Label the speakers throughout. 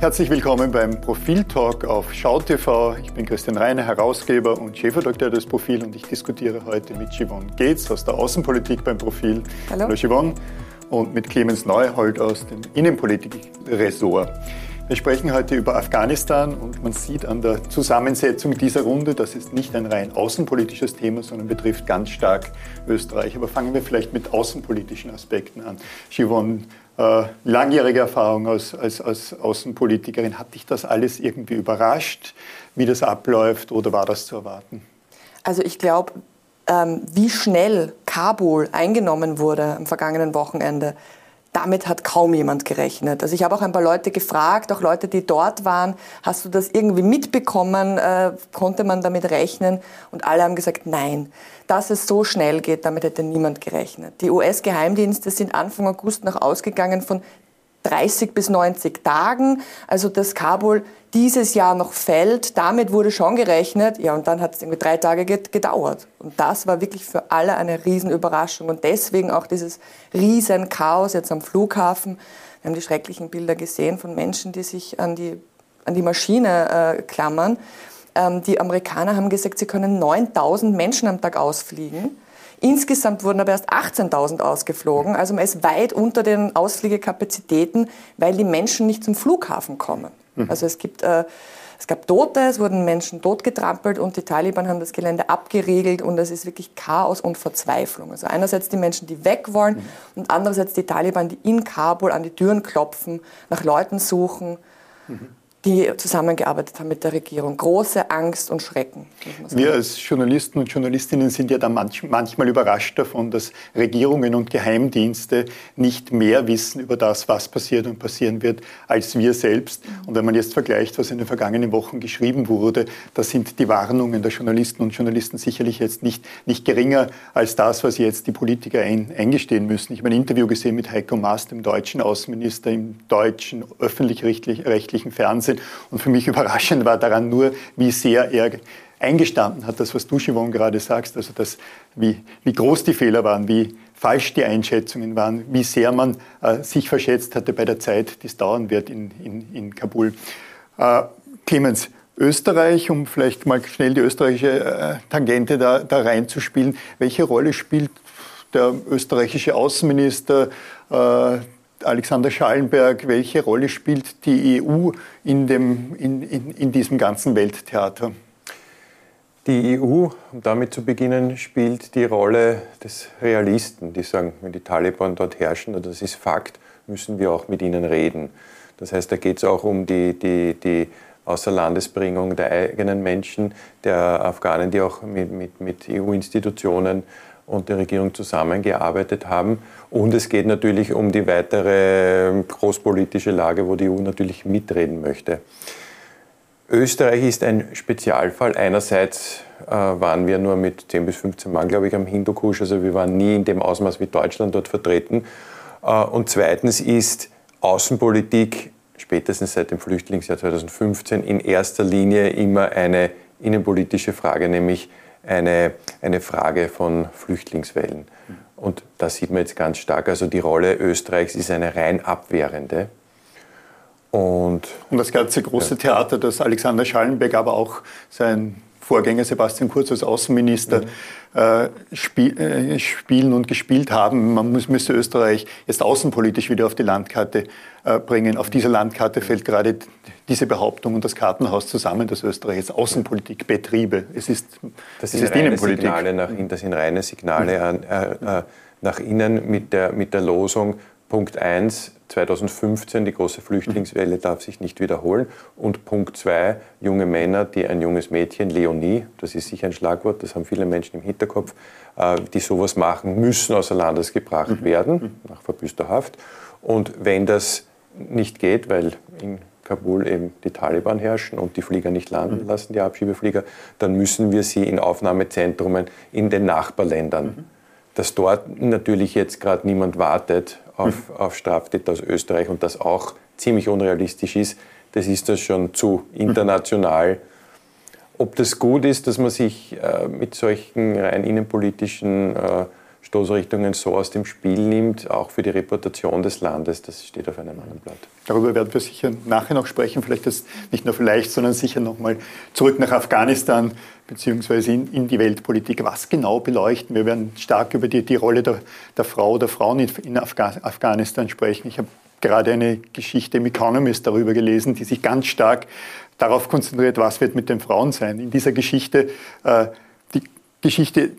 Speaker 1: Herzlich willkommen beim Profil-Talk auf SchauTV. Ich bin Christian Reiner, Herausgeber und Chefredakteur des Profil und ich diskutiere heute mit Yvonne Gates aus der Außenpolitik beim Profil.
Speaker 2: Hallo.
Speaker 1: Hallo Yvonne. Und mit Clemens Neuhold aus dem Innenpolitik-Ressort. Wir sprechen heute über Afghanistan und man sieht an der Zusammensetzung dieser Runde, das ist nicht ein rein außenpolitisches Thema, sondern betrifft ganz stark Österreich. Aber fangen wir vielleicht mit außenpolitischen Aspekten an. Yvonne, äh, langjährige Erfahrung als, als, als Außenpolitikerin. Hat dich das alles irgendwie überrascht, wie das abläuft oder war das zu erwarten?
Speaker 2: Also ich glaube, ähm, wie schnell Kabul eingenommen wurde am vergangenen Wochenende, damit hat kaum jemand gerechnet. Also ich habe auch ein paar Leute gefragt, auch Leute, die dort waren, hast du das irgendwie mitbekommen? Äh, konnte man damit rechnen? Und alle haben gesagt, nein. Dass es so schnell geht, damit hätte niemand gerechnet. Die US-Geheimdienste sind Anfang August noch ausgegangen von 30 bis 90 Tagen. Also dass Kabul dieses Jahr noch fällt, damit wurde schon gerechnet. Ja, und dann hat es irgendwie drei Tage gedauert. Und das war wirklich für alle eine Riesenüberraschung. Und deswegen auch dieses Riesenchaos jetzt am Flughafen. Wir haben die schrecklichen Bilder gesehen von Menschen, die sich an die, an die Maschine äh, klammern. Ähm, die Amerikaner haben gesagt, sie können 9000 Menschen am Tag ausfliegen. Insgesamt wurden aber erst 18.000 ausgeflogen. Also man ist weit unter den Ausfliegekapazitäten, weil die Menschen nicht zum Flughafen kommen. Mhm. Also es gibt äh, es gab Tote, es wurden Menschen totgetrampelt und die Taliban haben das Gelände abgeriegelt und es ist wirklich Chaos und Verzweiflung. Also einerseits die Menschen, die weg wollen mhm. und andererseits die Taliban, die in Kabul an die Türen klopfen, nach Leuten suchen. Mhm die zusammengearbeitet haben mit der Regierung. Große Angst und Schrecken.
Speaker 1: Wir als Journalisten und Journalistinnen sind ja da manch, manchmal überrascht davon, dass Regierungen und Geheimdienste nicht mehr wissen über das, was passiert und passieren wird, als wir selbst. Und wenn man jetzt vergleicht, was in den vergangenen Wochen geschrieben wurde, da sind die Warnungen der Journalisten und Journalisten sicherlich jetzt nicht, nicht geringer als das, was jetzt die Politiker ein, eingestehen müssen. Ich habe ein Interview gesehen mit Heiko Maas, dem deutschen Außenminister im deutschen öffentlich-rechtlichen Fernsehen Fernsehen. Und für mich überraschend war daran nur, wie sehr er eingestanden hat, das, was du, Siobhan, gerade sagst, also das, wie, wie groß die Fehler waren, wie falsch die Einschätzungen waren, wie sehr man äh, sich verschätzt hatte bei der Zeit, die es dauern wird in, in, in Kabul. Äh, Clemens, Österreich, um vielleicht mal schnell die österreichische äh, Tangente da, da reinzuspielen, welche Rolle spielt der österreichische Außenminister, äh, Alexander Schallenberg, welche Rolle spielt die EU in, dem, in, in, in diesem ganzen Welttheater?
Speaker 3: Die EU, um damit zu beginnen, spielt die Rolle des Realisten, die sagen, wenn die Taliban dort herrschen, und das ist Fakt, müssen wir auch mit ihnen reden. Das heißt, da geht es auch um die, die, die Außerlandesbringung der eigenen Menschen, der Afghanen, die auch mit, mit, mit EU-Institutionen und der Regierung zusammengearbeitet haben. Und es geht natürlich um die weitere großpolitische Lage, wo die EU natürlich mitreden möchte. Österreich ist ein Spezialfall. Einerseits äh, waren wir nur mit 10 bis 15 Mann, glaube ich, am Hindukusch. Also wir waren nie in dem Ausmaß wie Deutschland dort vertreten. Äh, und zweitens ist Außenpolitik spätestens seit dem Flüchtlingsjahr 2015 in erster Linie immer eine innenpolitische Frage, nämlich eine, eine Frage von Flüchtlingswellen. Und das sieht man jetzt ganz stark. Also die Rolle Österreichs ist eine rein abwehrende.
Speaker 1: Und, und das ganze große ja. Theater, das Alexander Schallenberg, aber auch sein Vorgänger Sebastian Kurz als Außenminister mhm. Äh, äh, spielen und gespielt haben. Man muss, müsste Österreich jetzt außenpolitisch wieder auf die Landkarte äh, bringen. Auf dieser Landkarte fällt gerade diese Behauptung und das Kartenhaus zusammen, dass Österreich jetzt Außenpolitik betriebe. Es ist,
Speaker 3: das sind, ist reine Signale nach, das sind reine Signale an, äh, nach innen mit der, mit der Losung Punkt 1, 2015, die große Flüchtlingswelle darf sich nicht wiederholen. Und Punkt 2, junge Männer, die ein junges Mädchen, Leonie, das ist sicher ein Schlagwort, das haben viele Menschen im Hinterkopf, äh, die sowas machen, müssen außer Landes gebracht mhm. werden, mhm. nach verbüßter Haft. Und wenn das nicht geht, weil in Kabul eben die Taliban herrschen und die Flieger nicht landen mhm. lassen, die Abschiebeflieger, dann müssen wir sie in Aufnahmezentren in den Nachbarländern dass dort natürlich jetzt gerade niemand wartet auf, mhm. Straftäter aus Österreich und das auch ziemlich unrealistisch ist, das ist das schon zu international. Ob das gut ist, dass man sich äh, mit solchen rein innenpolitischen äh, Stoßrichtungen so aus dem Spiel nimmt, auch für die Reputation des Landes, das steht auf einem anderen Blatt.
Speaker 1: Darüber werden wir sicher nachher noch sprechen, vielleicht das nicht nur vielleicht, sondern sicher nochmal zurück nach Afghanistan beziehungsweise in, in, die Weltpolitik. Was genau beleuchten? Wir werden stark über die, die Rolle der, der Frau oder Frauen in, in Afga Afghanistan sprechen. Ich habe gerade eine Geschichte im Economist darüber gelesen, die sich ganz stark darauf konzentriert, was wird mit den Frauen sein. In dieser Geschichte äh, Geschichte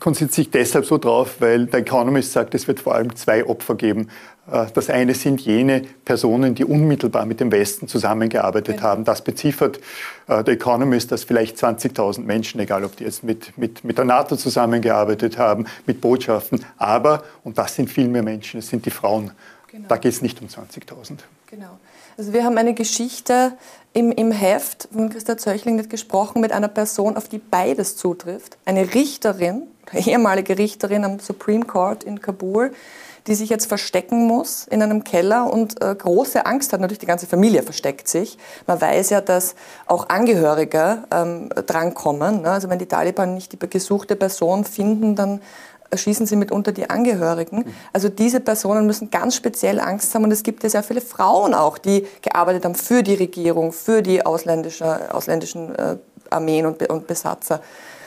Speaker 1: konzentriert sich deshalb so drauf, weil der Economist sagt, es wird vor allem zwei Opfer geben. Äh, das eine sind jene Personen, die unmittelbar mit dem Westen zusammengearbeitet genau. haben. Das beziffert äh, der Economist, dass vielleicht 20.000 Menschen, egal ob die jetzt mit, mit, mit der NATO zusammengearbeitet haben, mit Botschaften, aber, und das sind viel mehr Menschen, es sind die Frauen. Genau. Da geht es nicht um 20.000.
Speaker 2: Genau. Also wir haben eine Geschichte im, im Heft von Christa Zöchling nicht gesprochen mit einer Person, auf die beides zutrifft. Eine Richterin, ehemalige Richterin am Supreme Court in Kabul, die sich jetzt verstecken muss in einem Keller und äh, große Angst hat. Natürlich die ganze Familie versteckt sich. Man weiß ja, dass auch Angehörige ähm, drankommen. Ne? Also wenn die Taliban nicht die gesuchte Person finden, dann erschießen sie mitunter die Angehörigen. Also diese Personen müssen ganz speziell Angst haben und es gibt ja sehr viele Frauen auch, die gearbeitet haben für die Regierung, für die ausländische, ausländischen äh, Armeen und, und Besatzer.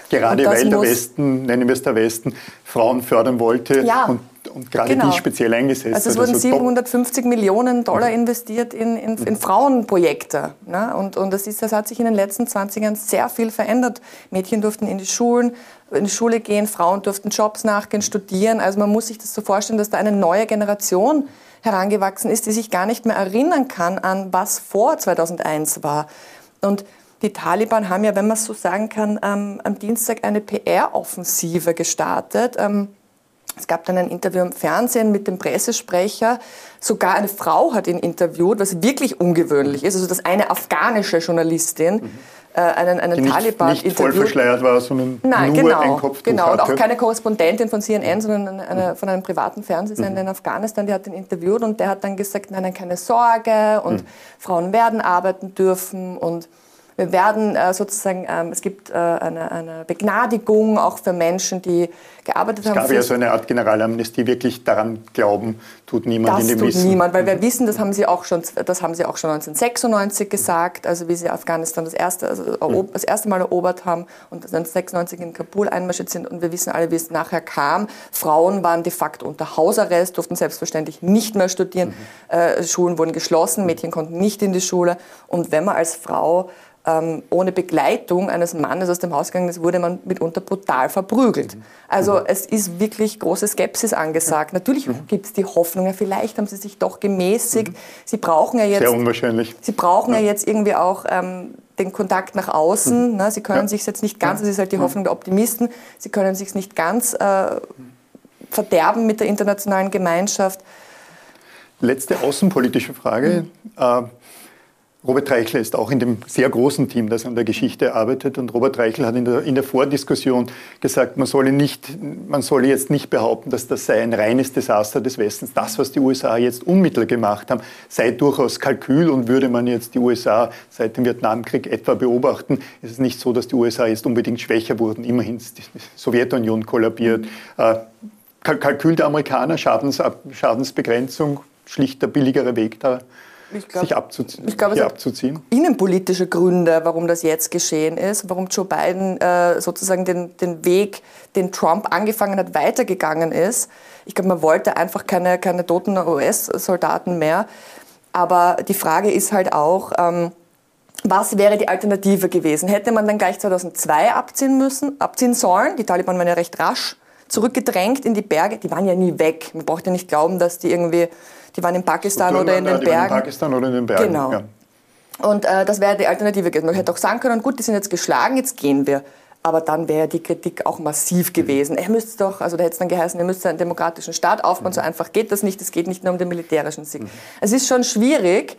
Speaker 1: Gerade weil der Westen, nennen wir es der Westen, Frauen fördern wollte ja, und, und, gerade genau. die speziell eingesetzt
Speaker 2: Also es wurden also 750 Millionen Dollar investiert in, in, in Frauenprojekte. Ne? Und, und das, ist, das hat sich in den letzten 20 Jahren sehr viel verändert. Mädchen durften in die Schulen, in die Schule gehen, Frauen durften Jobs nachgehen, studieren. Also man muss sich das so vorstellen, dass da eine neue Generation herangewachsen ist, die sich gar nicht mehr erinnern kann an was vor 2001 war. Und die Taliban haben ja, wenn man es so sagen kann, ähm, am Dienstag eine PR-Offensive gestartet. Ähm, es gab dann ein Interview im Fernsehen mit dem Pressesprecher. Sogar eine Frau hat ihn interviewt, was wirklich ungewöhnlich ist. Also, dass eine afghanische Journalistin mhm. äh, einen, einen
Speaker 1: Die
Speaker 2: Taliban
Speaker 1: nicht, nicht voll verschleiert war, sondern Nein, nur
Speaker 2: genau,
Speaker 1: ein Kopftuch
Speaker 2: Genau, und auch keine Korrespondentin von CNN, sondern eine, von einem privaten Fernsehsender mhm. in Afghanistan, die hat ihn interviewt und der hat dann gesagt, nein, nein, keine Sorge und mhm. Frauen werden arbeiten dürfen und wir werden äh, sozusagen, ähm, es gibt äh, eine, eine, Begnadigung auch für Menschen, die gearbeitet
Speaker 1: es
Speaker 2: haben.
Speaker 1: Es gab ja so eine Art Generalamnestie, wirklich daran glauben, tut niemand
Speaker 2: das
Speaker 1: in dem
Speaker 2: tut
Speaker 1: Wissen.
Speaker 2: niemand, weil wir wissen, das haben sie auch schon, das haben sie auch schon 1996 gesagt, also wie sie Afghanistan das erste, also mhm. das erste Mal erobert haben und 1996 in Kabul einmarschiert sind und wir wissen alle, wie es nachher kam. Frauen waren de facto unter Hausarrest, durften selbstverständlich nicht mehr studieren, mhm. äh, Schulen wurden geschlossen, Mädchen konnten nicht in die Schule und wenn man als Frau ähm, ohne Begleitung eines Mannes aus dem Haus gegangen ist, wurde man mitunter brutal verprügelt. Also mhm. es ist wirklich große Skepsis angesagt. Natürlich mhm. gibt es die Hoffnung, ja, vielleicht haben sie sich doch gemäßigt. Mhm. Sie brauchen ja jetzt...
Speaker 1: Sehr unwahrscheinlich.
Speaker 2: Sie brauchen ja, ja jetzt irgendwie auch ähm, den Kontakt nach außen. Mhm. Ne? Sie können ja. sich jetzt nicht ganz, das ist halt die Hoffnung der Optimisten, sie können sich nicht ganz äh, verderben mit der internationalen Gemeinschaft.
Speaker 1: Letzte außenpolitische Frage. Mhm. Äh, Robert Reichel ist auch in dem sehr großen Team, das an der Geschichte arbeitet. Und Robert Reichel hat in der, in der Vordiskussion gesagt, man solle, nicht, man solle jetzt nicht behaupten, dass das sei ein reines Desaster des Westens. Das, was die USA jetzt unmittelbar gemacht haben, sei durchaus Kalkül. Und würde man jetzt die USA seit dem Vietnamkrieg etwa beobachten, ist es nicht so, dass die USA jetzt unbedingt schwächer wurden. Immerhin ist die Sowjetunion kollabiert. Äh, Kalkül der Amerikaner, Schadens, Schadensbegrenzung, schlicht der billigere Weg da glaub, sich abzuziehen, ich glaube, abzuziehen?
Speaker 2: Innenpolitische Gründe, warum das jetzt geschehen ist, warum Joe Biden äh, sozusagen den, den Weg, den Trump angefangen hat, weitergegangen ist. Ich glaube, man wollte einfach keine, keine toten US-Soldaten mehr. Aber die Frage ist halt auch, ähm, was wäre die Alternative gewesen? Hätte man dann gleich 2002 abziehen müssen, abziehen sollen? Die Taliban waren ja recht rasch zurückgedrängt in die Berge. Die waren ja nie weg. Man braucht ja nicht glauben, dass die irgendwie die waren in Pakistan oder in den Bergen. Waren in
Speaker 1: Pakistan oder in den Bergen.
Speaker 2: Genau. Ja. Und äh, das wäre die Alternative gewesen. Man hätte auch sagen können, gut, die sind jetzt geschlagen, jetzt gehen wir. Aber dann wäre die Kritik auch massiv gewesen. Er müsste doch, also da hätte es dann geheißen, er müsste einen demokratischen Staat aufbauen. Mhm. So einfach geht das nicht. Es geht nicht nur um den militärischen Sieg. Mhm. Es ist schon schwierig,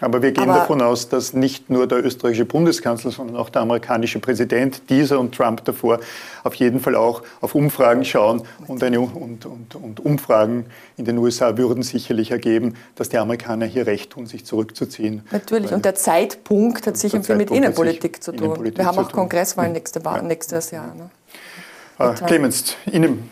Speaker 1: aber wir gehen Aber davon aus, dass nicht nur der österreichische Bundeskanzler, sondern auch der amerikanische Präsident, dieser und Trump davor, auf jeden Fall auch auf Umfragen schauen. Und, eine, und, und, und Umfragen in den USA würden sicherlich ergeben, dass die Amerikaner hier recht tun, sich zurückzuziehen.
Speaker 2: Natürlich. Und der Zeitpunkt hat sicher viel mit Innenpolitik zu tun. Innenpolitik wir haben auch Kongresswahlen nächste, ja. nächstes Jahr. Ne?
Speaker 1: Uh, Clemens, Innen,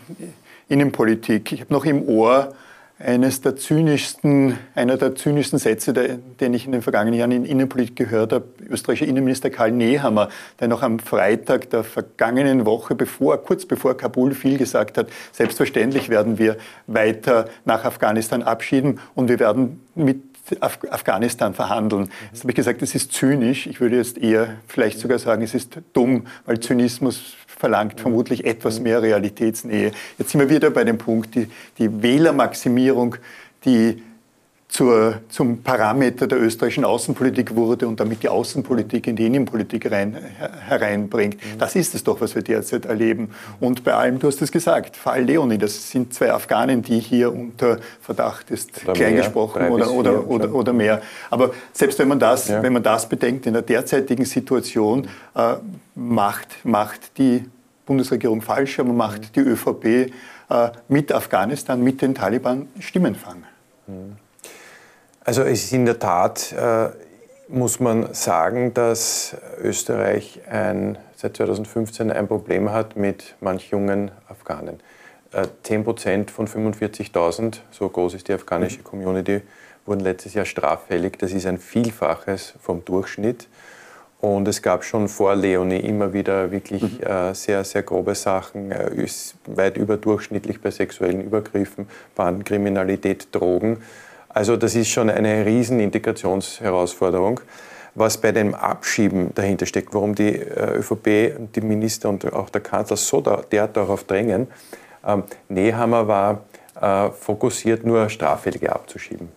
Speaker 1: Innenpolitik. Ich habe noch im Ohr eines der zynischsten, einer der zynischsten Sätze, den ich in den vergangenen Jahren in Innenpolitik gehört habe, österreichischer Innenminister Karl Nehammer, der noch am Freitag der vergangenen Woche, bevor, kurz bevor Kabul fiel, gesagt hat, selbstverständlich werden wir weiter nach Afghanistan abschieden und wir werden mit Af Afghanistan verhandeln. Das habe ich gesagt, das ist zynisch. Ich würde jetzt eher vielleicht sogar sagen, es ist dumm, weil Zynismus verlangt vermutlich etwas mehr Realitätsnähe. Jetzt sind wir wieder bei dem Punkt, die, die Wählermaximierung, die zur, zum Parameter der österreichischen Außenpolitik wurde und damit die Außenpolitik in die Innenpolitik rein, hereinbringt. Mhm. Das ist es doch, was wir derzeit erleben. Und bei allem, du hast es gesagt, Fall Leonie, das sind zwei Afghanen, die hier unter Verdacht ist, oder klein mehr, gesprochen oder, oder, oder, oder, mehr. Aber selbst wenn man das, ja. wenn man das bedenkt, in der derzeitigen Situation äh, macht, macht die Bundesregierung falsch, aber macht mhm. die ÖVP äh, mit Afghanistan, mit den Taliban Stimmenfang. Mhm.
Speaker 3: Also es ist in der Tat, äh, muss man sagen, dass Österreich ein, seit 2015 ein Problem hat mit manch jungen Afghanen. Äh, 10 Prozent von 45.000, so groß ist die afghanische Community, wurden letztes Jahr straffällig. Das ist ein Vielfaches vom Durchschnitt. Und es gab schon vor Leonie immer wieder wirklich mhm. äh, sehr, sehr grobe Sachen, äh, ist weit überdurchschnittlich bei sexuellen Übergriffen, Bandenkriminalität, Drogen. Also das ist schon eine riesen Integrationsherausforderung. Was bei dem Abschieben dahinter steckt, warum die äh, ÖVP, die Minister und auch der Kanzler so derart darauf drängen. Ähm, Nehammer war äh, fokussiert, nur Straffällige abzuschieben.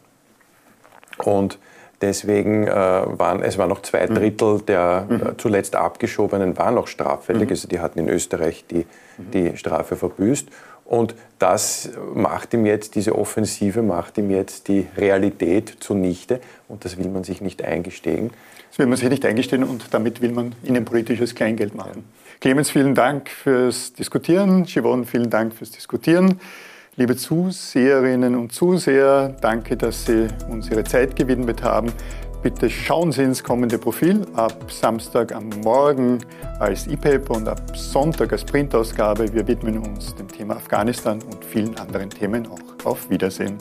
Speaker 3: Und deswegen äh, waren es waren noch zwei mhm. Drittel der äh, mhm. zuletzt abgeschobenen waren noch straffällig. Mhm. Also die hatten in Österreich die, die Strafe verbüßt. Und das macht ihm jetzt, diese Offensive macht ihm jetzt die Realität zunichte und das will man sich nicht eingestehen.
Speaker 1: Das will man sich nicht eingestehen und damit will man innenpolitisches Kleingeld machen. Clemens, vielen Dank fürs Diskutieren. Siobhan, vielen Dank fürs Diskutieren. Liebe Zuseherinnen und Zuseher, danke, dass Sie uns Ihre Zeit gewidmet haben. Bitte schauen Sie ins kommende Profil ab Samstag am Morgen als E-Paper und ab Sonntag als Printausgabe. Wir widmen uns dem Thema Afghanistan und vielen anderen Themen auch. Auf Wiedersehen.